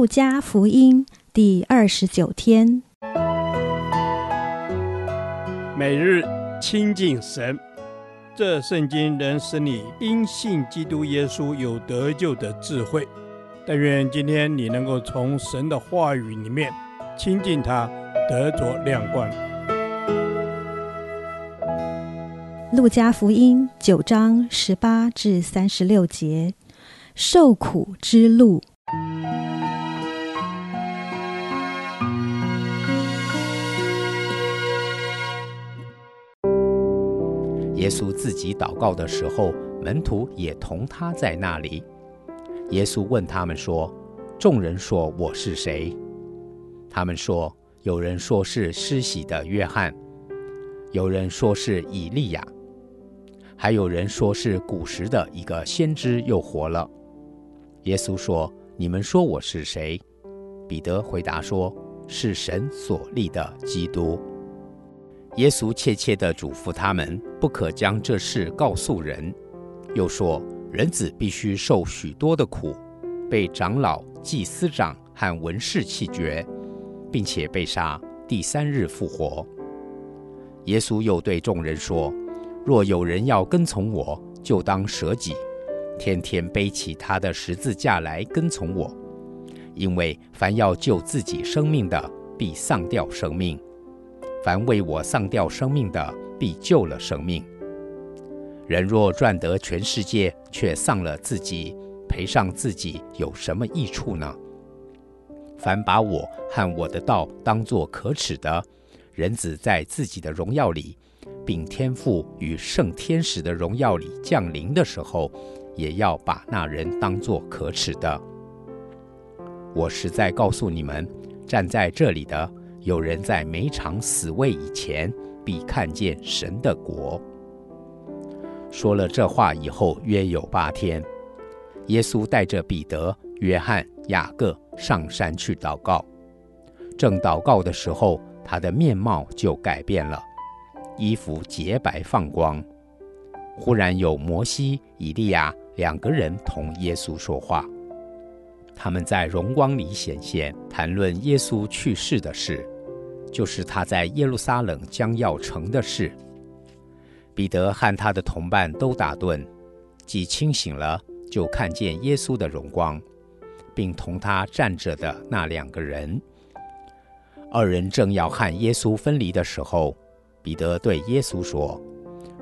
路加福音第二十九天，每日亲近神，这圣经能使你因信基督耶稣有得救的智慧。但愿今天你能够从神的话语里面亲近他，得着亮光。路加福音九章十八至三十六节，受苦之路。耶稣自己祷告的时候，门徒也同他在那里。耶稣问他们说：“众人说我是谁？”他们说：“有人说是施洗的约翰，有人说是以利亚，还有人说是古时的一个先知又活了。”耶稣说：“你们说我是谁？”彼得回答说：“是神所立的基督。”耶稣切切地嘱咐他们，不可将这事告诉人，又说：人子必须受许多的苦，被长老、祭司长和文士弃绝，并且被杀，第三日复活。耶稣又对众人说：若有人要跟从我，就当舍己，天天背起他的十字架来跟从我。因为凡要救自己生命的，必丧掉生命。凡为我丧掉生命的，必救了生命。人若赚得全世界，却丧了自己，赔上自己，有什么益处呢？凡把我和我的道当作可耻的，人子在自己的荣耀里，并天父与圣天使的荣耀里降临的时候，也要把那人当作可耻的。我实在告诉你们，站在这里的。有人在每场死位以前，必看见神的国。说了这话以后，约有八天，耶稣带着彼得、约翰、雅各上山去祷告。正祷告的时候，他的面貌就改变了，衣服洁白放光。忽然有摩西、以利亚两个人同耶稣说话。他们在荣光里显现，谈论耶稣去世的事，就是他在耶路撒冷将要成的事。彼得和他的同伴都打盹，既清醒了，就看见耶稣的荣光，并同他站着的那两个人。二人正要和耶稣分离的时候，彼得对耶稣说：“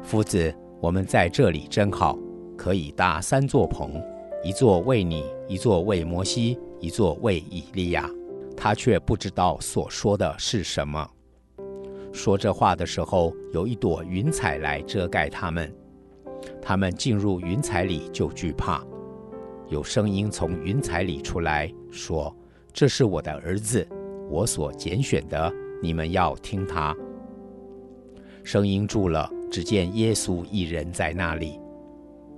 夫子，我们在这里真好，可以搭三座棚。”一座为你，一座为摩西，一座为以利亚。他却不知道所说的是什么。说这话的时候，有一朵云彩来遮盖他们。他们进入云彩里就惧怕。有声音从云彩里出来说：“这是我的儿子，我所拣选的，你们要听他。”声音住了，只见耶稣一人在那里。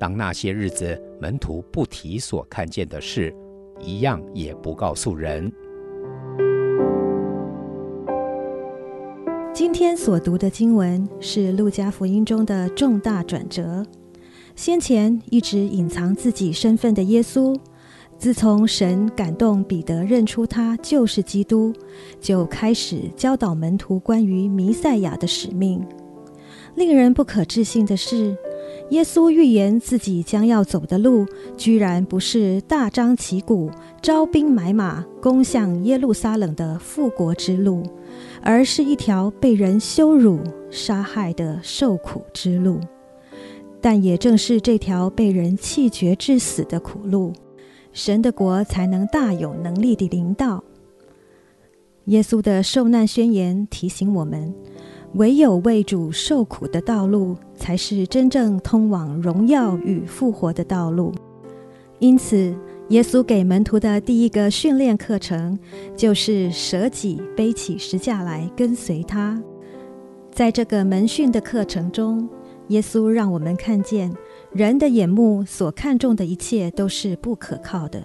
当那些日子，门徒不提所看见的事，一样也不告诉人。今天所读的经文是路加福音中的重大转折。先前一直隐藏自己身份的耶稣，自从神感动彼得认出他就是基督，就开始教导门徒关于弥赛亚的使命。令人不可置信的是，耶稣预言自己将要走的路，居然不是大张旗鼓、招兵买马攻向耶路撒冷的复国之路，而是一条被人羞辱、杀害的受苦之路。但也正是这条被人弃绝致死的苦路，神的国才能大有能力地临到。耶稣的受难宣言提醒我们。唯有为主受苦的道路，才是真正通往荣耀与复活的道路。因此，耶稣给门徒的第一个训练课程，就是舍己背起十架来跟随他。在这个门训的课程中，耶稣让我们看见，人的眼目所看重的一切都是不可靠的，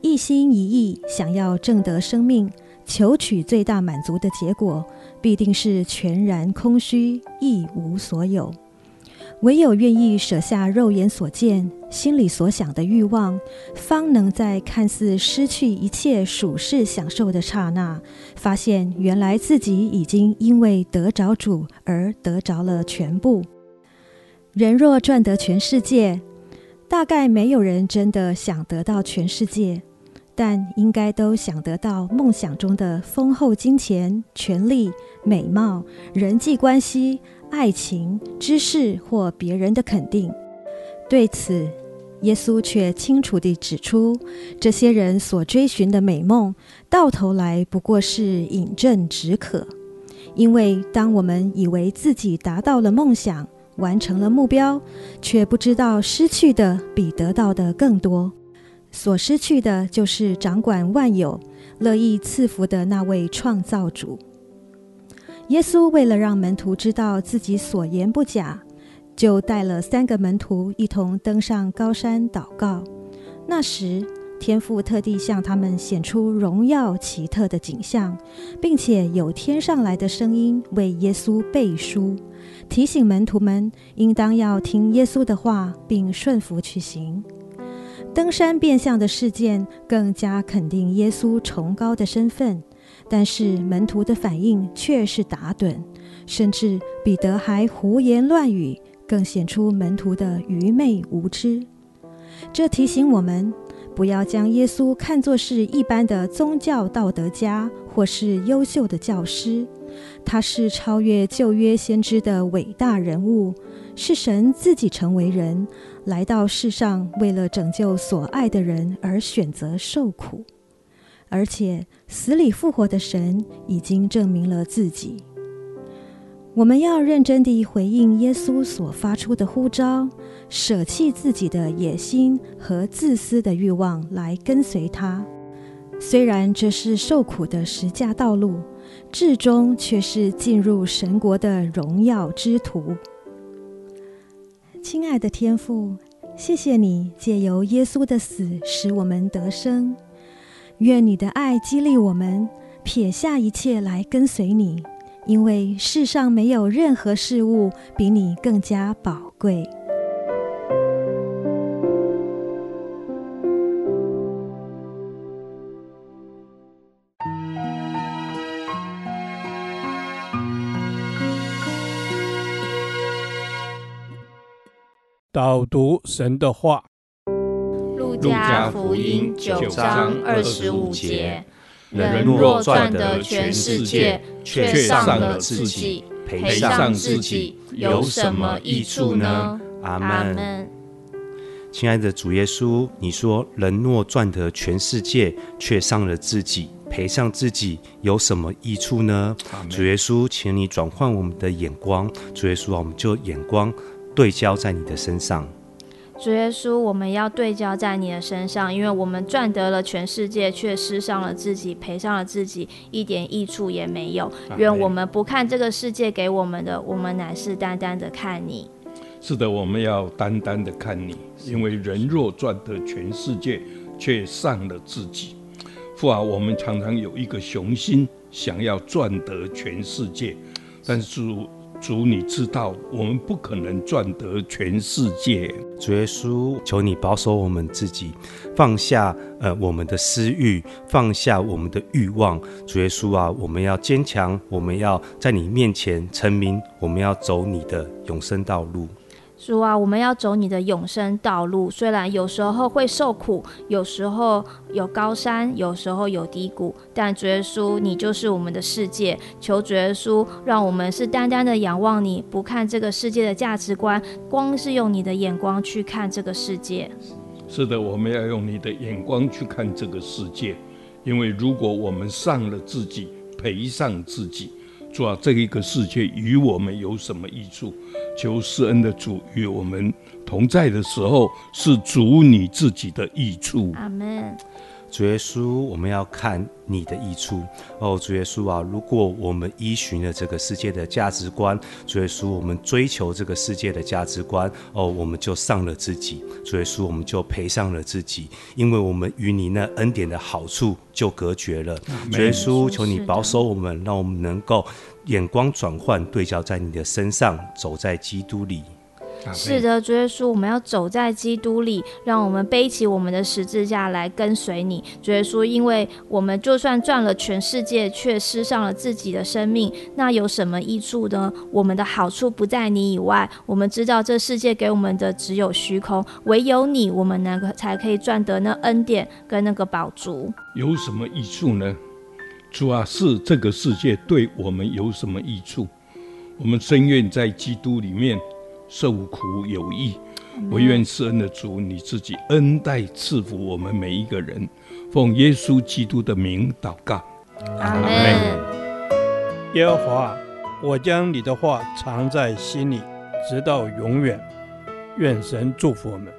一心一意想要挣得生命。求取最大满足的结果，必定是全然空虚，一无所有。唯有愿意舍下肉眼所见、心里所想的欲望，方能在看似失去一切属世享受的刹那，发现原来自己已经因为得着主而得着了全部。人若赚得全世界，大概没有人真的想得到全世界。但应该都想得到梦想中的丰厚金钱、权力、美貌、人际关系、爱情、知识或别人的肯定。对此，耶稣却清楚地指出，这些人所追寻的美梦，到头来不过是饮鸩止渴。因为当我们以为自己达到了梦想，完成了目标，却不知道失去的比得到的更多。所失去的就是掌管万有、乐意赐福的那位创造主。耶稣为了让门徒知道自己所言不假，就带了三个门徒一同登上高山祷告。那时，天父特地向他们显出荣耀奇特的景象，并且有天上来的声音为耶稣背书，提醒门徒们应当要听耶稣的话，并顺服去行。登山变相的事件更加肯定耶稣崇高的身份，但是门徒的反应却是打盹，甚至彼得还胡言乱语，更显出门徒的愚昧无知。这提醒我们，不要将耶稣看作是一般的宗教道德家或是优秀的教师，他是超越旧约先知的伟大人物，是神自己成为人。来到世上，为了拯救所爱的人而选择受苦，而且死里复活的神已经证明了自己。我们要认真地回应耶稣所发出的呼召，舍弃自己的野心和自私的欲望来跟随他。虽然这是受苦的十架道路，至终却是进入神国的荣耀之途。亲爱的天父，谢谢你借由耶稣的死使我们得生。愿你的爱激励我们撇下一切来跟随你，因为世上没有任何事物比你更加宝贵。导读神的话，《路加福音》九章二十五节：人若赚得全世界，却丧了自己，赔上自己，有什么益处呢？阿门。亲爱的主耶稣，你说人若赚得全世界，却伤了自己，赔上自己，有什么益处呢？主耶稣，请你转换我们的眼光。主耶稣，我们就眼光。对焦在你的身上，主耶稣，我们要对焦在你的身上，因为我们赚得了全世界，却失上了自己，赔上了自己，一点益处也没有。愿我们不看这个世界给我们的，我们乃是单单的看你。是的，我们要单单的看你，因为人若赚得全世界，却丧了自己。父啊，我们常常有一个雄心，想要赚得全世界，但是。主，你知道我们不可能赚得全世界。主耶稣，求你保守我们自己，放下呃我们的私欲，放下我们的欲望。主耶稣啊，我们要坚强，我们要在你面前成名，我们要走你的永生道路。主啊，我们要走你的永生道路。虽然有时候会受苦，有时候有高山，有时候有低谷，但主耶稣，你就是我们的世界。求主耶稣，让我们是单单的仰望你，不看这个世界的价值观，光是用你的眼光去看这个世界。是的，我们要用你的眼光去看这个世界，因为如果我们上了自己，赔上自己。说啊，这一个世界与我们有什么益处？求施恩的主与我们同在的时候，是主你自己的益处。阿门。主耶稣，我们要看你的益处哦，主耶稣啊！如果我们依循了这个世界的价值观，主耶稣，我们追求这个世界的价值观哦，我们就上了自己。主耶稣，我们就赔上了自己，因为我们与你那恩典的好处就隔绝了。主耶稣，求你保守我们，让我们能够眼光转换，对焦在你的身上，走在基督里。是的，主耶稣，我们要走在基督里，让我们背起我们的十字架来跟随你。主耶稣，因为我们就算赚了全世界，却失上了自己的生命，那有什么益处呢？我们的好处不在你以外，我们知道这世界给我们的只有虚空，唯有你，我们能够才可以赚得那恩典跟那个宝足。有什么益处呢？主啊，是这个世界对我们有什么益处？我们深愿在基督里面受苦有益。我愿施恩的主，你自己恩待赐福我们每一个人。奉耶稣基督的名祷告，阿门。耶和华，我将你的话藏在心里，直到永远。愿神祝福我们。